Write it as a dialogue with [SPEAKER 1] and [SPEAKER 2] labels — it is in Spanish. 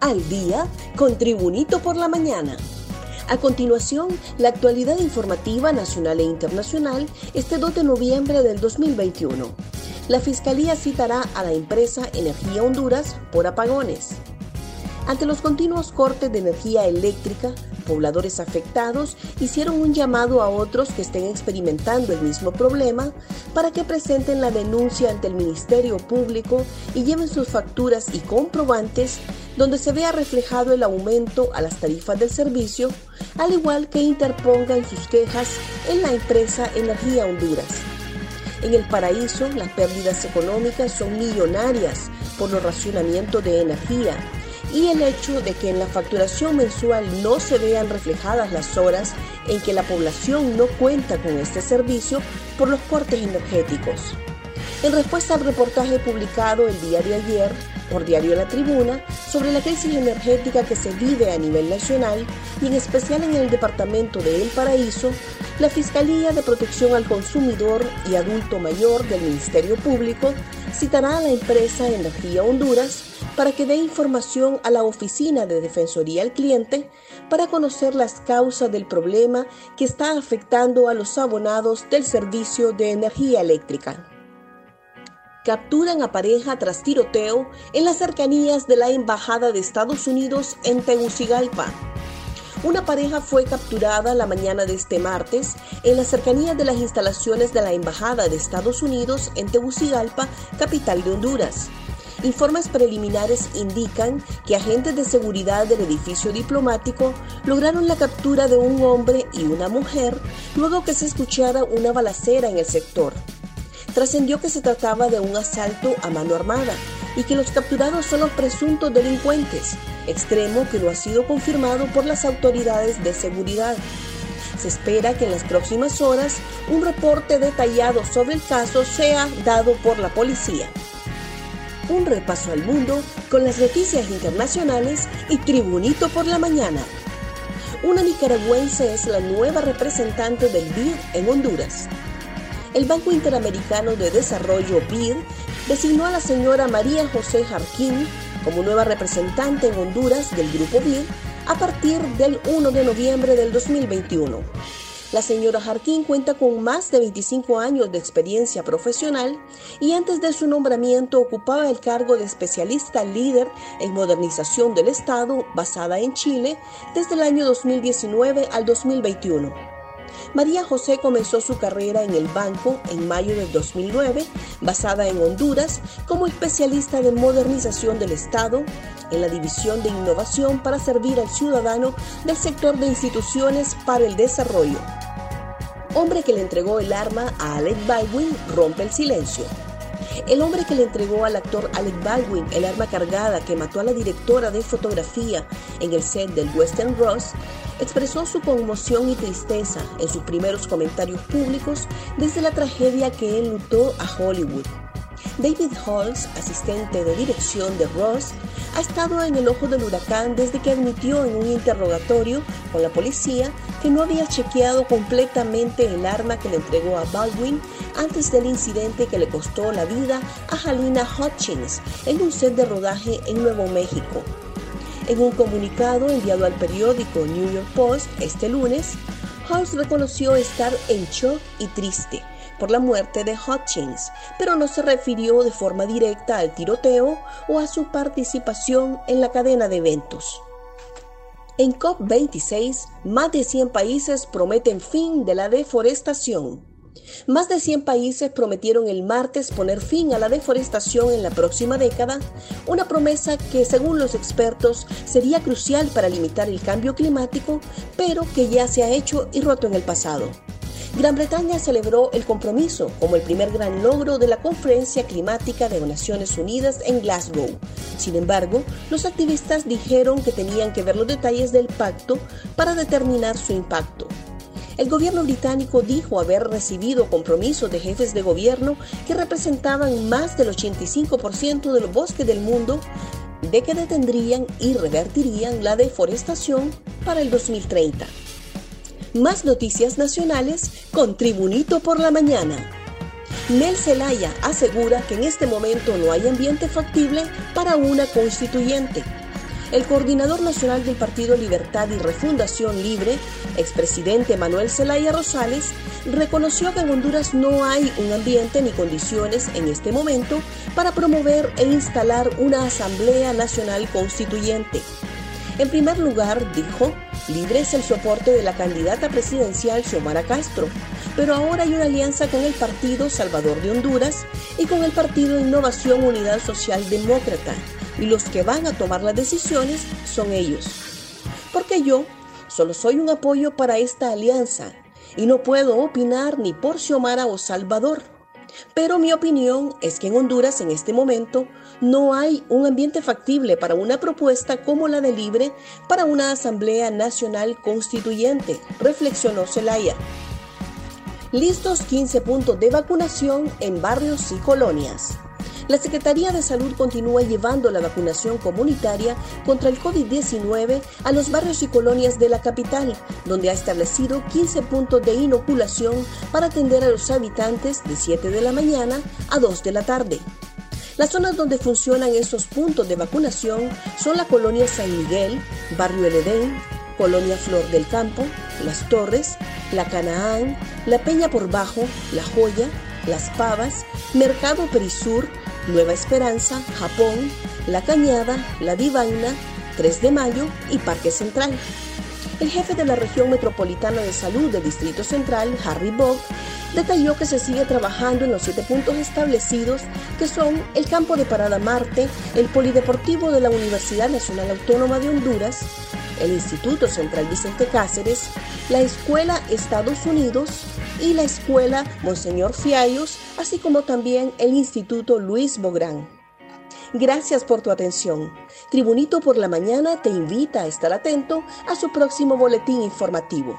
[SPEAKER 1] al día con Tribunito por la mañana. A continuación, la actualidad informativa nacional e internacional este 2 de noviembre del 2021. La Fiscalía citará a la empresa Energía Honduras por apagones. Ante los continuos cortes de energía eléctrica, pobladores afectados hicieron un llamado a otros que estén experimentando el mismo problema para que presenten la denuncia ante el Ministerio Público y lleven sus facturas y comprobantes donde se vea reflejado el aumento a las tarifas del servicio, al igual que interpongan sus quejas en la empresa Energía Honduras. En el paraíso, las pérdidas económicas son millonarias por los racionamientos de energía y el hecho de que en la facturación mensual no se vean reflejadas las horas en que la población no cuenta con este servicio por los cortes energéticos. En respuesta al reportaje publicado el día de ayer por Diario La Tribuna sobre la crisis energética que se vive a nivel nacional y en especial en el departamento de El Paraíso, la Fiscalía de Protección al Consumidor y Adulto Mayor del Ministerio Público citará a la empresa Energía Honduras para que dé información a la Oficina de Defensoría al Cliente para conocer las causas del problema que está afectando a los abonados del servicio de energía eléctrica. Capturan a pareja tras tiroteo en las cercanías de la Embajada de Estados Unidos en Tegucigalpa. Una pareja fue capturada la mañana de este martes en las cercanías de las instalaciones de la Embajada de Estados Unidos en Tegucigalpa, capital de Honduras. Informes preliminares indican que agentes de seguridad del edificio diplomático lograron la captura de un hombre y una mujer luego que se escuchara una balacera en el sector. Trascendió que se trataba de un asalto a mano armada y que los capturados son los presuntos delincuentes, extremo que no ha sido confirmado por las autoridades de seguridad. Se espera que en las próximas horas un reporte detallado sobre el caso sea dado por la policía un repaso al mundo con las noticias internacionales y Tribunito por la mañana. Una nicaragüense es la nueva representante del BID en Honduras. El Banco Interamericano de Desarrollo BID designó a la señora María José Jarquín como nueva representante en Honduras del Grupo BID a partir del 1 de noviembre del 2021. La señora Jarquín cuenta con más de 25 años de experiencia profesional y antes de su nombramiento ocupaba el cargo de especialista líder en modernización del Estado basada en Chile desde el año 2019 al 2021. María José comenzó su carrera en el banco en mayo del 2009, basada en Honduras, como especialista de modernización del Estado en la División de Innovación para servir al ciudadano del sector de instituciones para el desarrollo hombre que le entregó el arma a Alec Baldwin rompe el silencio. El hombre que le entregó al actor Alec Baldwin el arma cargada que mató a la directora de fotografía en el set del Western Ross expresó su conmoción y tristeza en sus primeros comentarios públicos desde la tragedia que enlutó a Hollywood. David Halls, asistente de dirección de Ross, ha estado en el ojo del huracán desde que admitió en un interrogatorio con la policía que no había chequeado completamente el arma que le entregó a Baldwin antes del incidente que le costó la vida a Halina Hutchins en un set de rodaje en Nuevo México. En un comunicado enviado al periódico New York Post este lunes, Halls reconoció estar en shock y triste por la muerte de Hutchins, pero no se refirió de forma directa al tiroteo o a su participación en la cadena de eventos. En COP26, más de 100 países prometen fin de la deforestación. Más de 100 países prometieron el martes poner fin a la deforestación en la próxima década, una promesa que según los expertos sería crucial para limitar el cambio climático, pero que ya se ha hecho y roto en el pasado. Gran Bretaña celebró el compromiso como el primer gran logro de la Conferencia Climática de Naciones Unidas en Glasgow. Sin embargo, los activistas dijeron que tenían que ver los detalles del pacto para determinar su impacto. El gobierno británico dijo haber recibido compromisos de jefes de gobierno que representaban más del 85% de los bosques del mundo de que detendrían y revertirían la deforestación para el 2030. Más noticias nacionales con Tribunito por la mañana. Nel Zelaya asegura que en este momento no hay ambiente factible para una constituyente. el coordinador nacional del Partido Libertad y Refundación Libre, expresidente Manuel Zelaya Rosales, reconoció que en Honduras no hay un ambiente ni condiciones en este momento para promover e instalar una Asamblea Nacional Constituyente. En primer lugar, dijo, Libre es el soporte de la candidata presidencial Xiomara Castro, pero ahora hay una alianza con el Partido Salvador de Honduras y con el Partido Innovación Unidad Social Demócrata, y los que van a tomar las decisiones son ellos. Porque yo solo soy un apoyo para esta alianza y no puedo opinar ni por Xiomara o Salvador. Pero mi opinión es que en Honduras en este momento no hay un ambiente factible para una propuesta como la de Libre para una Asamblea Nacional Constituyente, reflexionó Zelaya. Listos 15 puntos de vacunación en barrios y colonias. La Secretaría de Salud continúa llevando la vacunación comunitaria contra el COVID-19 a los barrios y colonias de la capital, donde ha establecido 15 puntos de inoculación para atender a los habitantes de 7 de la mañana a 2 de la tarde. Las zonas donde funcionan estos puntos de vacunación son la colonia San Miguel, Barrio El Edén, Colonia Flor del Campo, Las Torres, La Canaán, La Peña por Bajo, La Joya, Las Pavas, Mercado Perisur, Nueva Esperanza, Japón, La Cañada, La Divaina, 3 de Mayo y Parque Central. El jefe de la región metropolitana de salud del Distrito Central, Harry Bog, detalló que se sigue trabajando en los siete puntos establecidos, que son el campo de Parada Marte, el Polideportivo de la Universidad Nacional Autónoma de Honduras, el Instituto Central Vicente Cáceres, la Escuela Estados Unidos y la Escuela Monseñor Fiallos, así como también el Instituto Luis Bográn. Gracias por tu atención. Tribunito por la Mañana te invita a estar atento a su próximo boletín informativo.